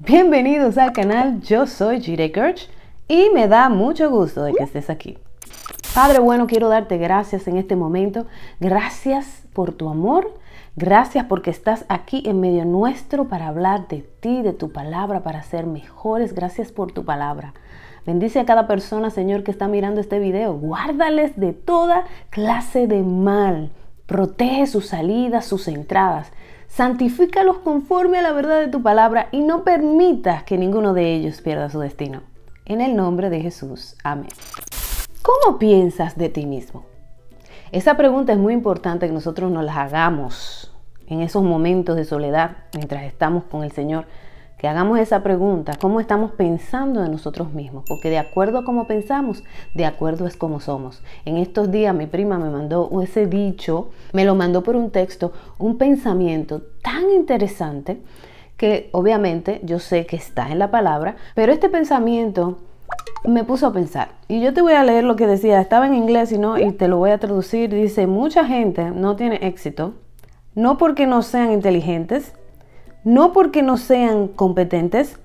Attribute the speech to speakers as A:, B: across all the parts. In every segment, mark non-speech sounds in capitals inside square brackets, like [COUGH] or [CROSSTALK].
A: Bienvenidos al canal, yo soy Jire Kirch y me da mucho gusto de que estés aquí. Padre bueno, quiero darte gracias en este momento. Gracias por tu amor. Gracias porque estás aquí en medio nuestro para hablar de ti, de tu palabra, para ser mejores. Gracias por tu palabra. Bendice a cada persona, Señor, que está mirando este video. Guárdales de toda clase de mal. Protege sus salidas, sus entradas santifícalos conforme a la verdad de tu palabra y no permitas que ninguno de ellos pierda su destino. En el nombre de Jesús. Amén. ¿Cómo piensas de ti mismo? Esa pregunta es muy importante que nosotros nos la hagamos en esos momentos de soledad mientras estamos con el Señor que hagamos esa pregunta, ¿cómo estamos pensando de nosotros mismos? Porque de acuerdo a cómo pensamos, de acuerdo es como somos. En estos días mi prima me mandó ese dicho, me lo mandó por un texto, un pensamiento tan interesante que obviamente yo sé que está en la palabra, pero este pensamiento me puso a pensar. Y yo te voy a leer lo que decía, estaba en inglés y, no, y te lo voy a traducir. Dice, mucha gente no tiene éxito, no porque no sean inteligentes, no porque no sean competentes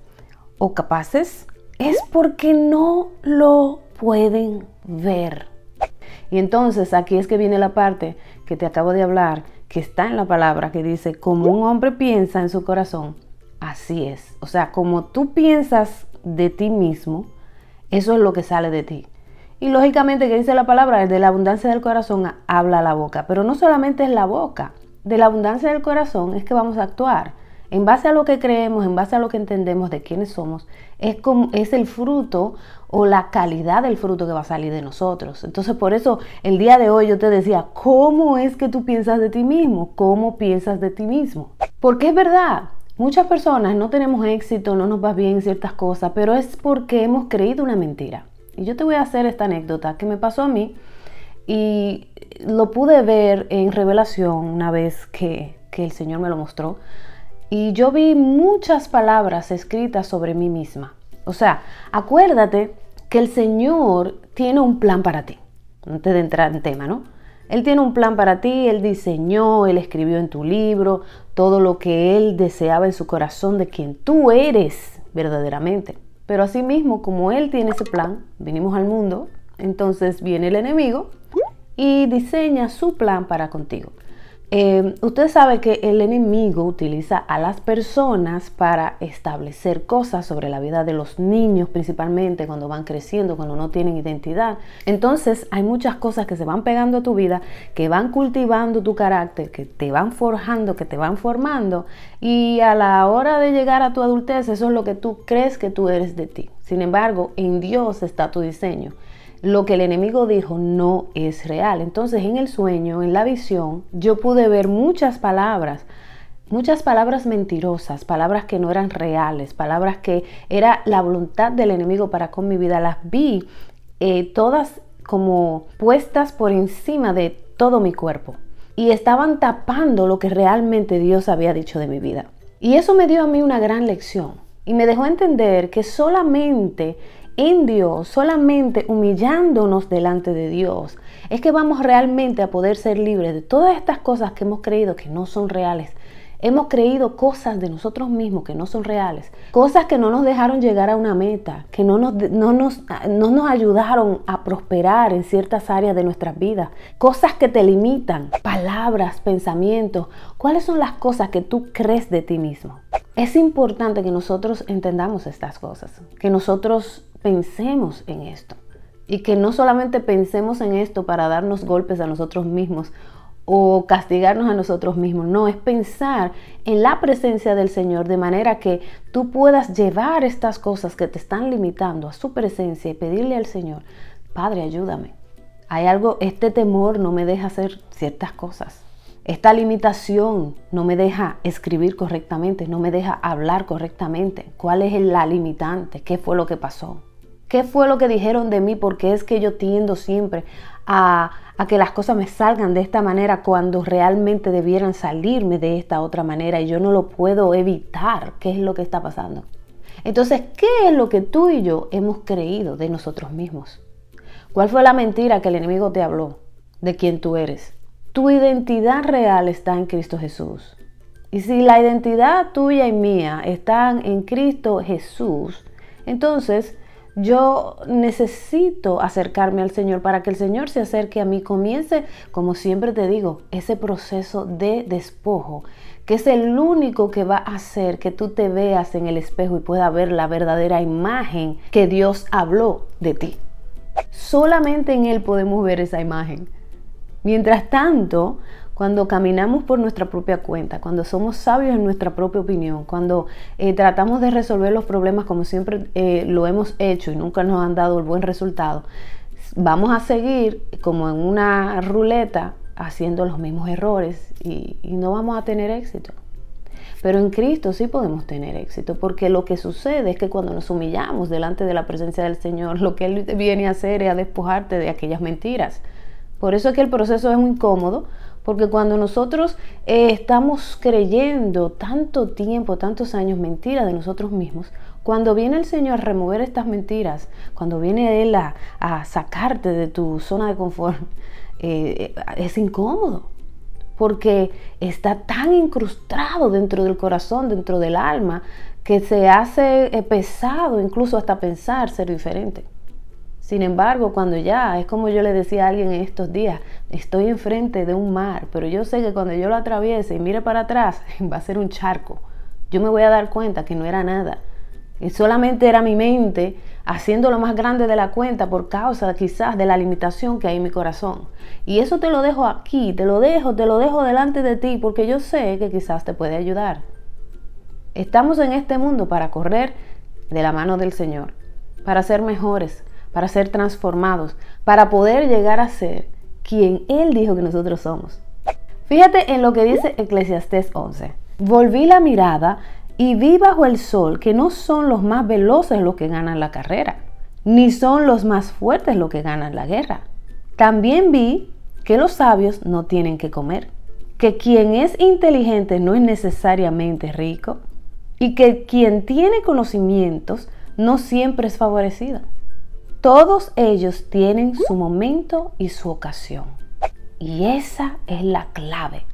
A: o capaces, es porque no lo pueden ver. Y entonces aquí es que viene la parte que te acabo de hablar, que está en la palabra, que dice, como un hombre piensa en su corazón, así es. O sea, como tú piensas de ti mismo, eso es lo que sale de ti. Y lógicamente que dice la palabra, de la abundancia del corazón habla la boca. Pero no solamente es la boca, de la abundancia del corazón es que vamos a actuar en base a lo que creemos, en base a lo que entendemos de quiénes somos, es, como, es el fruto o la calidad del fruto que va a salir de nosotros. Entonces, por eso el día de hoy yo te decía, ¿cómo es que tú piensas de ti mismo? ¿Cómo piensas de ti mismo? Porque es verdad, muchas personas no tenemos éxito, no nos va bien ciertas cosas, pero es porque hemos creído una mentira. Y yo te voy a hacer esta anécdota que me pasó a mí y lo pude ver en revelación una vez que, que el Señor me lo mostró y yo vi muchas palabras escritas sobre mí misma. O sea, acuérdate que el Señor tiene un plan para ti. Antes de entrar en tema, ¿no? Él tiene un plan para ti, Él diseñó, Él escribió en tu libro todo lo que Él deseaba en su corazón de quien tú eres verdaderamente. Pero asimismo, como Él tiene ese plan, venimos al mundo, entonces viene el enemigo y diseña su plan para contigo. Eh, usted sabe que el enemigo utiliza a las personas para establecer cosas sobre la vida de los niños, principalmente cuando van creciendo, cuando no tienen identidad. Entonces hay muchas cosas que se van pegando a tu vida, que van cultivando tu carácter, que te van forjando, que te van formando. Y a la hora de llegar a tu adultez, eso es lo que tú crees que tú eres de ti. Sin embargo, en Dios está tu diseño lo que el enemigo dijo no es real. Entonces en el sueño, en la visión, yo pude ver muchas palabras, muchas palabras mentirosas, palabras que no eran reales, palabras que era la voluntad del enemigo para con mi vida. Las vi eh, todas como puestas por encima de todo mi cuerpo y estaban tapando lo que realmente Dios había dicho de mi vida. Y eso me dio a mí una gran lección y me dejó entender que solamente en Dios, solamente humillándonos delante de Dios, es que vamos realmente a poder ser libres de todas estas cosas que hemos creído que no son reales. Hemos creído cosas de nosotros mismos que no son reales, cosas que no nos dejaron llegar a una meta, que no nos, no nos, no nos ayudaron a prosperar en ciertas áreas de nuestras vidas, cosas que te limitan, palabras, pensamientos. ¿Cuáles son las cosas que tú crees de ti mismo? Es importante que nosotros entendamos estas cosas, que nosotros pensemos en esto. Y que no solamente pensemos en esto para darnos golpes a nosotros mismos o castigarnos a nosotros mismos. No, es pensar en la presencia del Señor de manera que tú puedas llevar estas cosas que te están limitando a su presencia y pedirle al Señor, Padre, ayúdame. Hay algo, este temor no me deja hacer ciertas cosas. Esta limitación no me deja escribir correctamente, no me deja hablar correctamente. ¿Cuál es la limitante? ¿Qué fue lo que pasó? ¿Qué fue lo que dijeron de mí? Porque es que yo tiendo siempre a, que las cosas me salgan de esta manera cuando realmente debieran salirme de esta otra manera y yo no lo puedo evitar. ¿Qué es lo que está pasando? Entonces, ¿qué es lo que tú y yo hemos creído de nosotros mismos? ¿Cuál fue la mentira que el enemigo te habló de quién tú eres? Tu identidad real está en Cristo Jesús. Y si la identidad tuya y mía están en Cristo Jesús, entonces yo necesito acercarme al Señor para que el Señor se acerque a mí. Comience, como siempre te digo, ese proceso de despojo, que es el único que va a hacer que tú te veas en el espejo y pueda ver la verdadera imagen que Dios habló de ti. Solamente en Él podemos ver esa imagen. Mientras tanto, cuando caminamos por nuestra propia cuenta, cuando somos sabios en nuestra propia opinión, cuando eh, tratamos de resolver los problemas como siempre eh, lo hemos hecho y nunca nos han dado el buen resultado, vamos a seguir como en una ruleta haciendo los mismos errores y, y no vamos a tener éxito. Pero en Cristo sí podemos tener éxito, porque lo que sucede es que cuando nos humillamos delante de la presencia del Señor, lo que Él viene a hacer es a despojarte de aquellas mentiras. Por eso es que el proceso es muy incómodo, porque cuando nosotros eh, estamos creyendo tanto tiempo, tantos años mentiras de nosotros mismos, cuando viene el Señor a remover estas mentiras, cuando viene Él a, sacarte de tu zona de confort, eh, es incómodo. Porque está tan incrustado dentro del corazón, dentro del alma, que se hace eh, pesado incluso hasta pensar ser diferente. Sin embargo, cuando ya, es como yo le decía a alguien en estos días, estoy enfrente de un mar, pero yo sé que cuando yo lo atraviese y mire para atrás, [LAUGHS] va a ser un charco. Yo me voy a dar cuenta que no era nada. Y solamente era mi mente haciendo lo más grande de la cuenta por causa quizás de la limitación que hay en mi corazón. Y eso te lo dejo aquí, te lo dejo, te lo dejo delante de ti, porque yo sé que quizás te puede ayudar. Estamos en este mundo para correr de la mano del Señor, para ser mejores, para ser transformados, para poder llegar a ser quien Él dijo que nosotros somos. Fíjate en lo que dice Eclesiastés 11. Volví la mirada y vi bajo el sol que no son los más veloces los que ganan la carrera, ni son los más fuertes los que ganan la guerra. También vi que los sabios no tienen que comer, que quien es inteligente no es necesariamente rico y que quien tiene conocimientos no siempre es favorecido. Todos ellos tienen su momento y su ocasión. Y esa es la clave.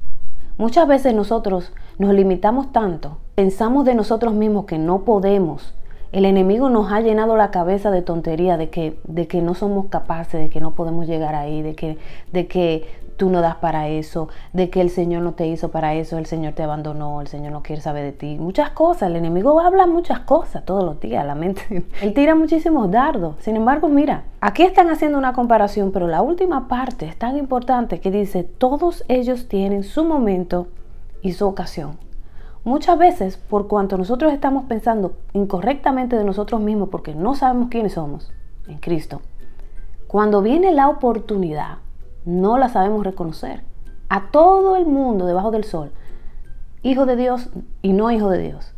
A: Muchas veces nosotros nos limitamos tanto, pensamos de nosotros mismos que no podemos. El enemigo nos ha llenado la cabeza de tontería, de que, de que no somos capaces, de que no podemos llegar ahí, de que, de que tú no das para eso, de que el Señor no te hizo para eso, el Señor te abandonó, el Señor no quiere saber de ti. Muchas cosas, el enemigo habla muchas cosas todos los días, la mente. [LAUGHS] Él tira muchísimos dardos. Sin embargo, mira, aquí están haciendo una comparación, pero la última parte es tan importante que dice, todos ellos tienen su momento y su ocasión. Muchas veces, por cuanto nosotros estamos pensando incorrectamente de nosotros mismos porque no sabemos quiénes somos en Cristo, cuando viene la oportunidad, no la sabemos reconocer. A todo el mundo debajo del sol, hijo de Dios y no hijo de Dios.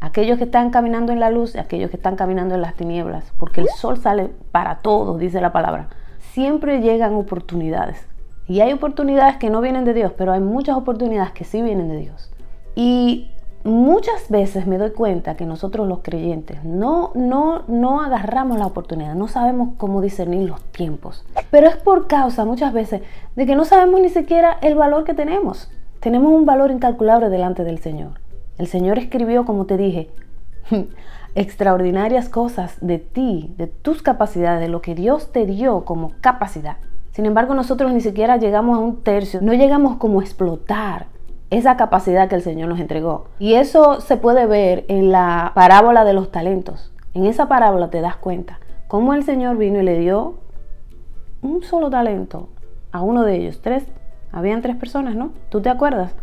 A: Aquellos que están caminando en la luz y aquellos que están caminando en las tinieblas, porque el sol sale para todos, dice la palabra. Siempre llegan oportunidades. Y hay oportunidades que no vienen de Dios, pero hay muchas oportunidades que sí vienen de Dios. Y muchas veces me doy cuenta que nosotros los creyentes no, no, no agarramos la oportunidad, no sabemos cómo discernir los tiempos. Pero es por causa muchas veces de que no sabemos ni siquiera el valor que tenemos. Tenemos un valor incalculable delante del Señor. El Señor escribió, como te dije, [LAUGHS] extraordinarias cosas de ti, de tus capacidades, de lo que Dios te dio como capacidad. Sin embargo, nosotros ni siquiera llegamos a un tercio, no llegamos como a explotar esa capacidad que el Señor nos entregó. Y eso se puede ver en la parábola de los talentos. En esa parábola te das cuenta cómo el Señor vino y le dio un solo talento a uno de ellos. Tres, habían tres personas, ¿no? ¿Tú te acuerdas?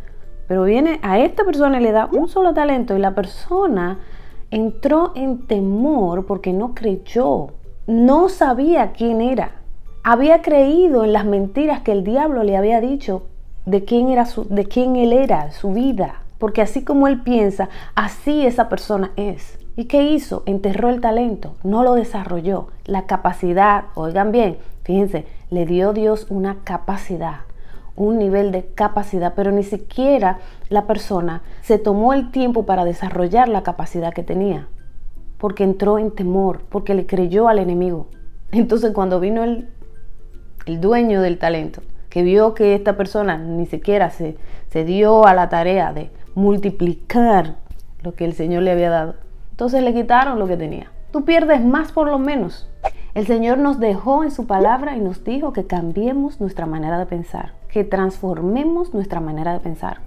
A: Pero viene a esta persona y le da un solo talento y la persona entró en temor porque no creyó, no sabía quién era. Había creído en las mentiras que el diablo le había dicho de quién, era su, de quién él era, su vida. Porque así como él piensa, así esa persona es. ¿Y qué hizo? Enterró el talento, no lo desarrolló. La capacidad, oigan bien, fíjense, le dio Dios una capacidad, un nivel de capacidad, pero ni siquiera la persona se tomó el tiempo para desarrollar la capacidad que tenía, porque entró en temor, porque le creyó al enemigo. Entonces cuando vino el, el dueño del talento, que vio que esta persona ni siquiera se, se dio a la tarea de multiplicar lo que el Señor le había dado. Entonces le quitaron lo que tenía. Tú pierdes más por lo menos. El Señor nos dejó en su palabra y nos dijo que cambiemos nuestra manera de pensar, que transformemos nuestra manera de pensar.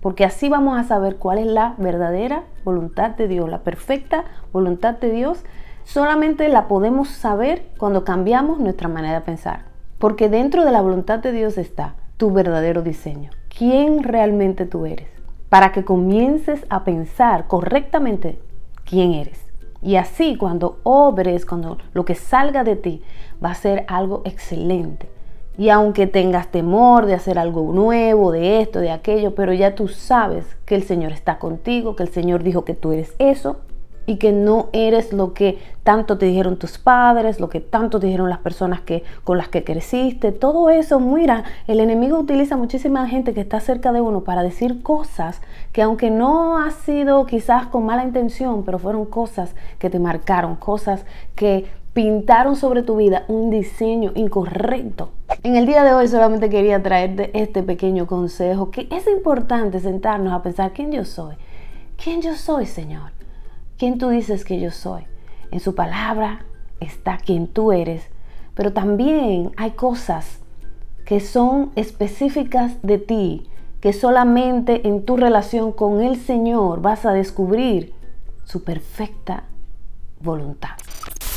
A: Porque así vamos a saber cuál es la verdadera voluntad de Dios, la perfecta voluntad de Dios. Solamente la podemos saber cuando cambiamos nuestra manera de pensar. Porque dentro de la voluntad de Dios está tu verdadero diseño. ¿Quién realmente tú eres? Para que comiences a pensar correctamente quién eres. Y así cuando obres, cuando lo que salga de ti va a ser algo excelente. Y aunque tengas temor de hacer algo nuevo, de esto, de aquello, pero ya tú sabes que el Señor está contigo, que el Señor dijo que tú eres eso y que no eres lo que tanto te dijeron tus padres, lo que tanto te dijeron las personas que, con las que creciste, todo eso, mira, el enemigo utiliza muchísima gente que está cerca de uno para decir cosas que aunque no ha sido quizás con mala intención, pero fueron cosas que te marcaron, cosas que pintaron sobre tu vida un diseño incorrecto. En el día de hoy solamente quería traerte este pequeño consejo que es importante sentarnos a pensar quién yo soy. ¿Quién yo soy, Señor? Quién tú dices que yo soy. En su palabra está quien tú eres, pero también hay cosas que son específicas de ti, que solamente en tu relación con el Señor vas a descubrir su perfecta voluntad.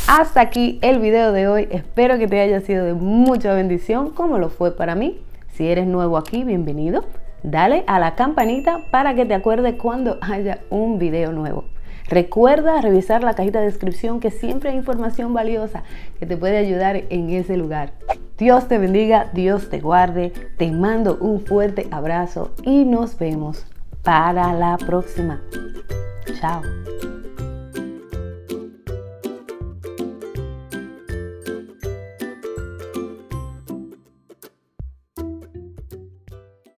A: Hasta aquí el video de hoy. Espero que te haya sido de mucha bendición, como lo fue para mí. Si eres nuevo aquí, bienvenido. Dale a la campanita para que te acuerdes cuando haya un video nuevo. Recuerda revisar la cajita de descripción que siempre hay información valiosa que te puede ayudar en ese lugar. Dios te bendiga, Dios te guarde, te mando un fuerte abrazo y nos vemos para la próxima. Chao.